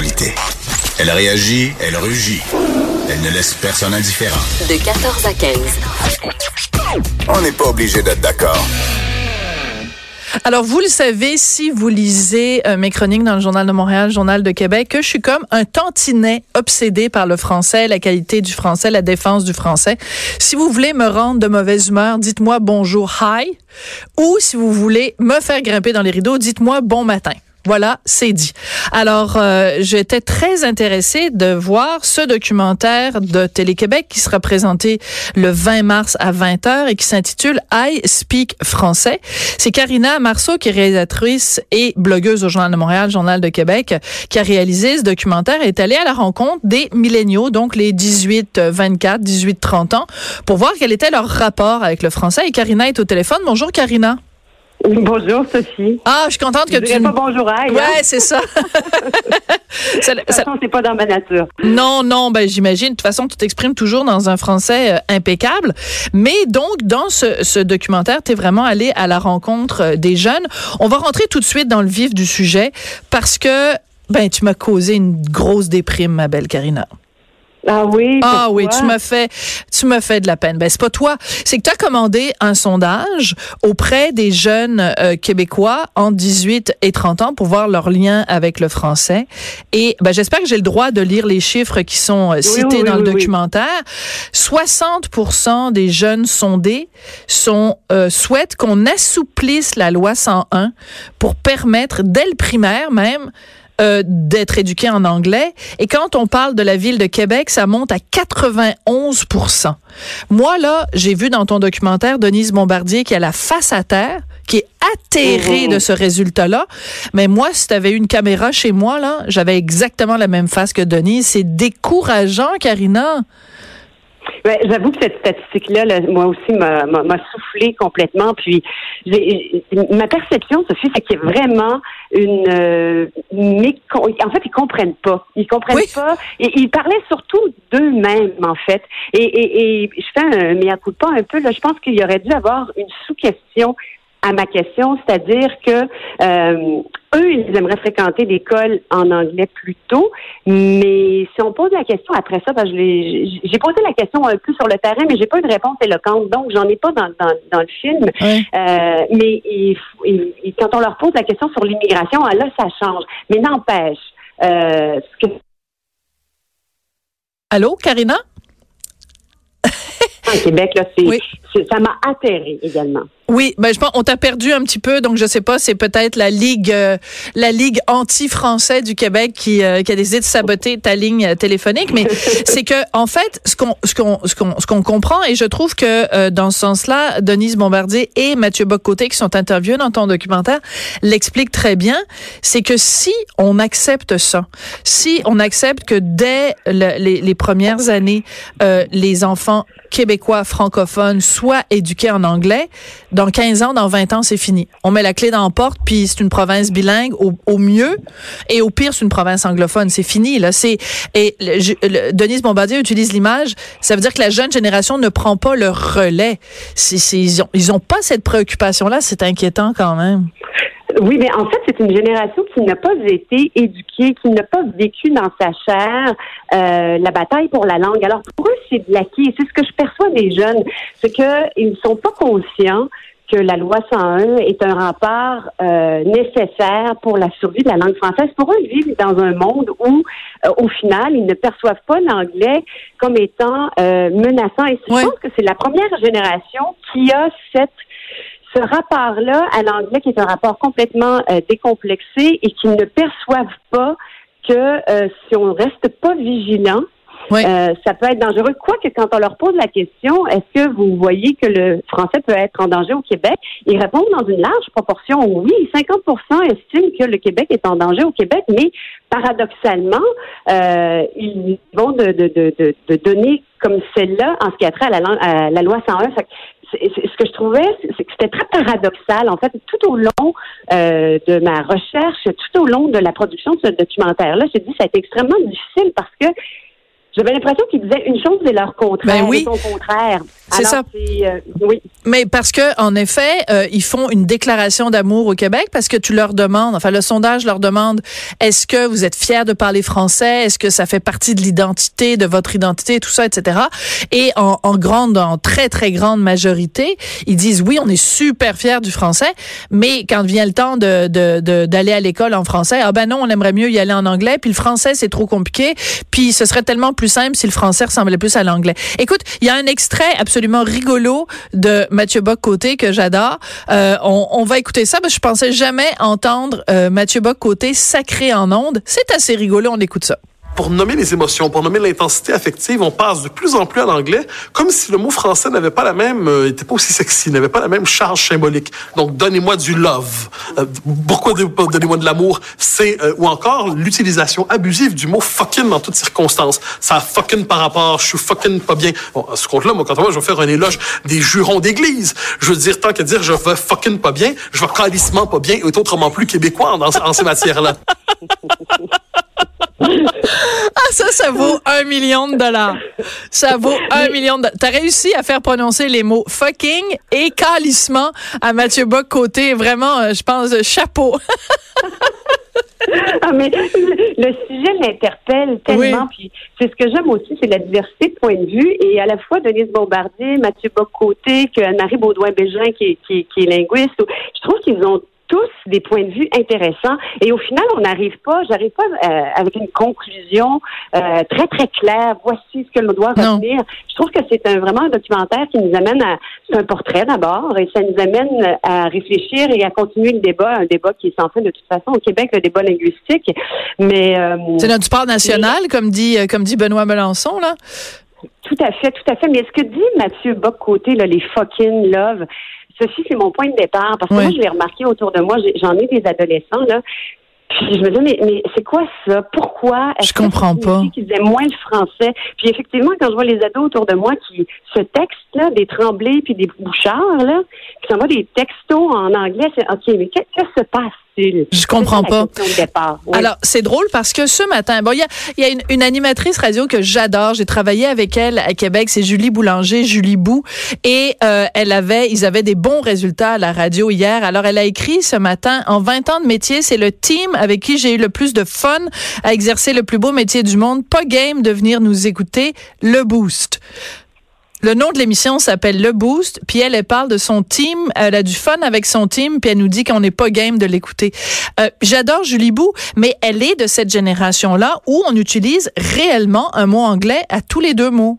l'actualité. Elle réagit, elle rugit. Elle ne laisse personne indifférent. De 14 à 15. On n'est pas obligé d'être d'accord. Alors, vous le savez, si vous lisez euh, mes chroniques dans le Journal de Montréal, Journal de Québec, que je suis comme un tantinet obsédé par le français, la qualité du français, la défense du français. Si vous voulez me rendre de mauvaise humeur, dites-moi bonjour, hi. Ou si vous voulez me faire grimper dans les rideaux, dites-moi bon matin. Voilà, c'est dit. Alors, euh, j'étais très intéressée de voir ce documentaire de Télé-Québec qui sera présenté le 20 mars à 20h et qui s'intitule I Speak Français. C'est Karina Marceau, qui est réalisatrice et blogueuse au Journal de Montréal, Journal de Québec, qui a réalisé ce documentaire et est allée à la rencontre des milléniaux, donc les 18, 24, 18, 30 ans, pour voir quel était leur rapport avec le français. Et Karina est au téléphone. Bonjour, Karina. Bonjour Sophie. Ah, je suis contente que je tu. pas bonjour aïe. Ouais, c'est ça. ça, de toute façon, c'est pas dans ma nature. Non, non, ben j'imagine. De toute façon, tu t'exprimes toujours dans un français euh, impeccable. Mais donc, dans ce, ce documentaire, tu es vraiment allé à la rencontre euh, des jeunes. On va rentrer tout de suite dans le vif du sujet parce que ben tu m'as causé une grosse déprime, ma belle Karina. Ah oui. Ah oui, tu m'as fait, tu m'as fait de la peine. Ben c'est pas toi, c'est que tu as commandé un sondage auprès des jeunes euh, québécois entre 18 et 30 ans pour voir leur lien avec le français. Et ben j'espère que j'ai le droit de lire les chiffres qui sont euh, cités dans le documentaire. 60% des jeunes sondés sont euh, souhaitent qu'on assouplisse la loi 101 pour permettre dès le primaire même euh, d'être éduqué en anglais. Et quand on parle de la ville de Québec, ça monte à 91 Moi, là, j'ai vu dans ton documentaire Denise Bombardier qui a la face à terre, qui est atterrée de ce résultat-là. Mais moi, si tu avais une caméra chez moi, là, j'avais exactement la même face que Denise. C'est décourageant, Karina. Ouais, J'avoue que cette statistique-là, moi aussi, m'a soufflé complètement. Puis, ma perception, Sophie, c'est qu'il y a vraiment une. Euh, en fait, ils comprennent pas. Ils comprennent pas. Et ils parlaient surtout d'eux-mêmes, en fait. Et, et, et je fais un mea culpa un peu. Là, je pense qu'il y aurait dû avoir une sous-question à ma question, c'est-à-dire que euh, eux, ils aimeraient fréquenter l'école en anglais plus tôt, mais si on pose la question après ça, parce que j'ai posé la question un peu sur le terrain, mais j'ai pas une réponse éloquente, donc j'en ai pas dans, dans, dans le film. Euh, mais il, quand on leur pose la question sur l'immigration, ah, là, ça change. Mais n'empêche, euh, ce que... Allô, Karina? En Québec, là, c'est, ça m'a atterré également. Oui, ben je pense on t'a perdu un petit peu, donc je sais pas, c'est peut-être la ligue, euh, la ligue anti-français du Québec qui, euh, qui a décidé de saboter ta ligne euh, téléphonique. Mais c'est que en fait, ce qu'on ce qu'on ce qu'on ce qu'on comprend et je trouve que dans ce sens-là, Denise Bombardier et Mathieu Boccoté qui sont interviewés dans ton documentaire l'expliquent très bien. C'est que si on accepte ça, si on accepte que dès les, les, premières années, les enfants québécois francophones soient éduqués en anglais dans 15 ans, dans 20 ans, c'est fini. On met la clé dans la porte, puis c'est une province bilingue au, mieux, et au pire, c'est une province anglophone. C'est fini, là. C'est et Denise Bombardier utilise l'image. Ça veut dire que la jeune génération ne prend pas le relais. ils, ont, ils ont pas cette préoccupation-là. C'est inquiétant quand même. Oui, mais en fait, c'est une génération qui n'a pas été éduquée, qui n'a pas vécu dans sa chair euh, la bataille pour la langue. Alors pour eux, c'est de l'acquis. C'est ce que je perçois des jeunes, c'est qu'ils ne sont pas conscients que la loi 101 est un rempart euh, nécessaire pour la survie de la langue française. Pour eux, ils vivent dans un monde où, euh, au final, ils ne perçoivent pas l'anglais comme étant euh, menaçant. Et je pense que c'est la première génération qui a cette ce rapport-là à l'anglais qui est un rapport complètement décomplexé et qui ne perçoivent pas que si on reste pas vigilant, euh, ça peut être dangereux. Quoique, quand on leur pose la question, est-ce que vous voyez que le français peut être en danger au Québec? Ils répondent dans une large proportion oui. 50% estiment que le Québec est en danger au Québec, mais paradoxalement, euh, ils vont de, de, de, de, donner comme celle-là en ce qui a trait à la, à la loi 101 ce que je trouvais, c'est que c'était très paradoxal. En fait, tout au long euh, de ma recherche, tout au long de la production de ce documentaire-là, j'ai dit que ça a été extrêmement difficile parce que J'avais l'impression qu'ils disaient une chose et leur contraire. Ben oui. son contraire. C'est ça. euh, oui. Mais parce que en effet, euh, ils font une déclaration d'amour au Québec parce que tu leur demandes, enfin le sondage leur demande, est-ce que vous êtes fiers de parler français, est-ce que ça fait partie de l'identité, de votre identité, tout ça, etc. Et en, en grande, en très très grande majorité, ils disent oui, on est super fiers du français, mais quand vient le temps de de- de- d'aller à l'école en français, ah ben non, on aimerait mieux y aller en anglais, puis le français c'est trop compliqué, puis ce serait tellement plus simple si le français ressemblait plus à l'anglais. Écoute, il y a un extrait absolument rigolo de Mathieu Bock-Côté que j'adore. Euh, on, on va écouter ça, parce que je pensais jamais entendre euh, Mathieu Bock-Côté sacré en ondes. C'est assez rigolo, on écoute ça. Pour nommer les émotions, pour nommer l'intensité affective, on passe de plus en plus à l'anglais, comme si le mot français n'avait pas la même, euh, était pas aussi sexy, n'avait pas la même charge symbolique. Donc, donnez-moi du love. Euh, pourquoi donnez-moi de l'amour? C'est, euh, ou encore, l'utilisation abusive du mot fucking dans toutes circonstances. Ça a fucking par rapport, je suis fucking pas bien. Bon, à ce compte-là, moi, quand va, je vais faire un éloge des jurons d'église. Je veux dire, tant qu'à dire je vais fucking pas bien, je vais calissement pas bien, et autrement plus québécois en, en ces matières-là. Ah, ça, ça vaut un million de dollars. Ça vaut un million de dollars. T'as réussi à faire prononcer les mots fucking et calissement à Mathieu Bock-Côté. Vraiment, euh, je pense, euh, chapeau. Ah, mais le sujet m'interpelle tellement. Puis c'est ce que j'aime aussi, c'est la diversité de points de vue. Et à la fois Denise Bombardier, Mathieu Bock-Côté, que Anne-Marie Baudouin-Bégin, qui, qui, qui est linguiste, je trouve qu'ils ont tous des points de vue intéressants. Et au final, on n'arrive pas, j'arrive pas euh, avec une conclusion euh, très, très claire. Voici ce que l'on doit Non. retenir. Je trouve que c'est un, vraiment un documentaire qui nous amène à... C'est un portrait d'abord, et ça nous amène à réfléchir et à continuer le débat, un débat qui est sans fin de toute façon au Québec, le débat linguistique. Mais... euh, C'est notre sport national, comme dit, euh, comme dit Benoît Melançon, là. Tout à fait, tout à fait. Mais ce que dit Mathieu Bock-Côté, là, les fucking love, ceci, c'est mon point de départ. Parce que Oui. moi, je l'ai remarqué autour de moi, j'en ai des adolescents, là. Puis je me dis, mais, mais c'est quoi ça? Pourquoi? Est-ce Je comprends pas. qu'ils aiment moins le français? Puis effectivement, quand je vois les ados autour de moi qui, ce texte-là, des tremblés puis des bouchards, là, qui s'envoient des textos en anglais, c'est, OK, mais qu'est- qu'est-ce qui se passe-t-il? Je comprends pas. Oui. Alors, c'est drôle parce que ce matin, bon, il y a, y a une, une animatrice radio que j'adore. J'ai travaillé avec elle à Québec. C'est Julie Boulanger, Julie Bou. Et euh, elle avait, ils avaient des bons résultats à la radio hier. Alors, elle a écrit ce matin, en 20 ans de métier, c'est le team avec qui j'ai eu le plus de fun à exercer le plus beau métier du monde. Pas game de venir nous écouter. Le Boost. Le nom de l'émission s'appelle Le Boost, puis elle, elle parle de son team, elle a du fun avec son team, puis elle nous dit qu'on n'est pas game de l'écouter. Euh, J'adore Julie Bou, mais elle est de cette génération-là où on utilise réellement un mot anglais à tous les deux mots.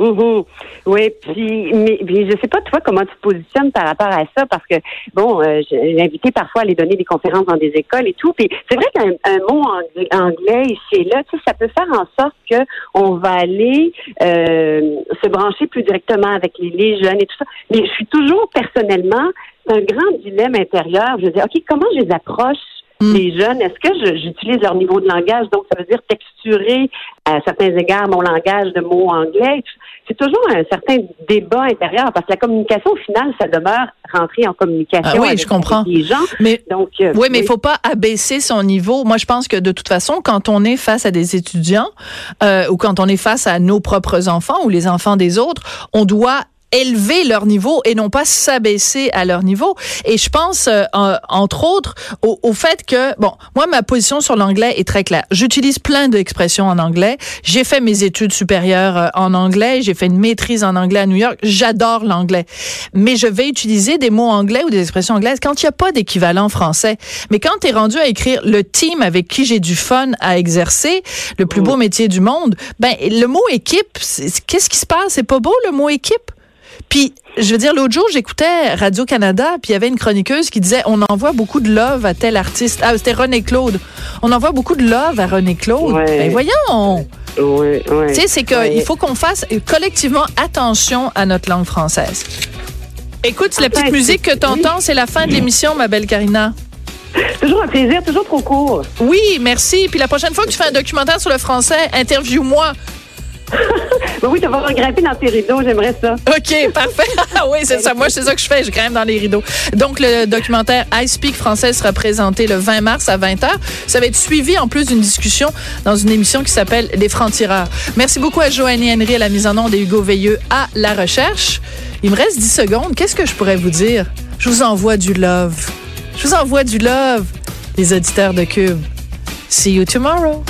Mhm. Oui, puis mais, puis je sais pas toi comment tu te positionnes par rapport à ça parce que bon, euh, j'ai invité parfois à aller donner des conférences dans des écoles et tout. Puis c'est vrai qu'un un mot ang- anglais ici et là, tu sais, ça peut faire en sorte que on va aller euh, se brancher plus directement avec les, les jeunes et tout ça. Mais je suis toujours personnellement un grand dilemme intérieur. Je veux dire, ok, comment je les approche les jeunes, est-ce que j'utilise leur niveau de langage? Donc, ça veut dire texturer à certains égards mon langage de mots anglais. C'est toujours un certain débat intérieur parce que la communication, au final, ça demeure rentrer en communication Ah oui, avec, je comprends. les gens. Mais Donc, euh, oui, mais il faut pas abaisser son niveau. Moi, je pense que de toute façon, quand on est face à des étudiants euh, ou quand on est face à nos propres enfants ou les enfants des autres, on doit élever leur niveau et non pas s'abaisser à leur niveau. Et je pense, euh, en- entre autres, au, au fait que, bon, moi, ma position sur l'anglais est très claire. J'utilise plein d'expressions en anglais. J'ai fait mes études supérieures euh, en anglais. J'ai fait une maîtrise en anglais à New York. J'adore l'anglais. Mais je vais utiliser des mots anglais ou des expressions anglaises quand il n'y a pas d'équivalent français. Mais quand tu es rendu à écrire le team avec qui j'ai du fun à exercer, le plus beau métier du monde, ben, le mot équipe, qu'est-ce qui se passe? C'est pas beau, le mot équipe? Puis, je veux dire, l'autre jour, j'écoutais Radio-Canada, puis il y avait une chroniqueuse qui disait on envoie beaucoup de love à tel artiste. Ah, c'était René Claude. On envoie beaucoup de love à René Claude. Ouais. Ben voyons! oui, oui. Tu sais, c'est qu'il faut qu'on fasse collectivement attention à notre langue française. Écoute, la petite musique que tu entends, c'est la fin de l'émission, ma belle Karina. Toujours un plaisir, toujours trop court. Oui, merci. Puis la prochaine fois que tu fais un documentaire sur le français, interview-moi. Oui, tu vas grimper dans tes rideaux, j'aimerais ça. OK, parfait. Ah oui, c'est ça. Moi, c'est ça que je fais. Je grimpe dans les rideaux. Donc, le documentaire I Speak français sera présenté le 20 mars à 20h. Ça va être suivi en plus d'une discussion dans une émission qui s'appelle Les Francs-Tireurs. Merci beaucoup à Joannie Henry à la mise en onde et Hugo Veilleux à la recherche. Il me reste 10 secondes. Qu'est-ce que je pourrais vous dire? Je vous envoie du love. Je vous envoie du love, les auditeurs de Cube. See you tomorrow.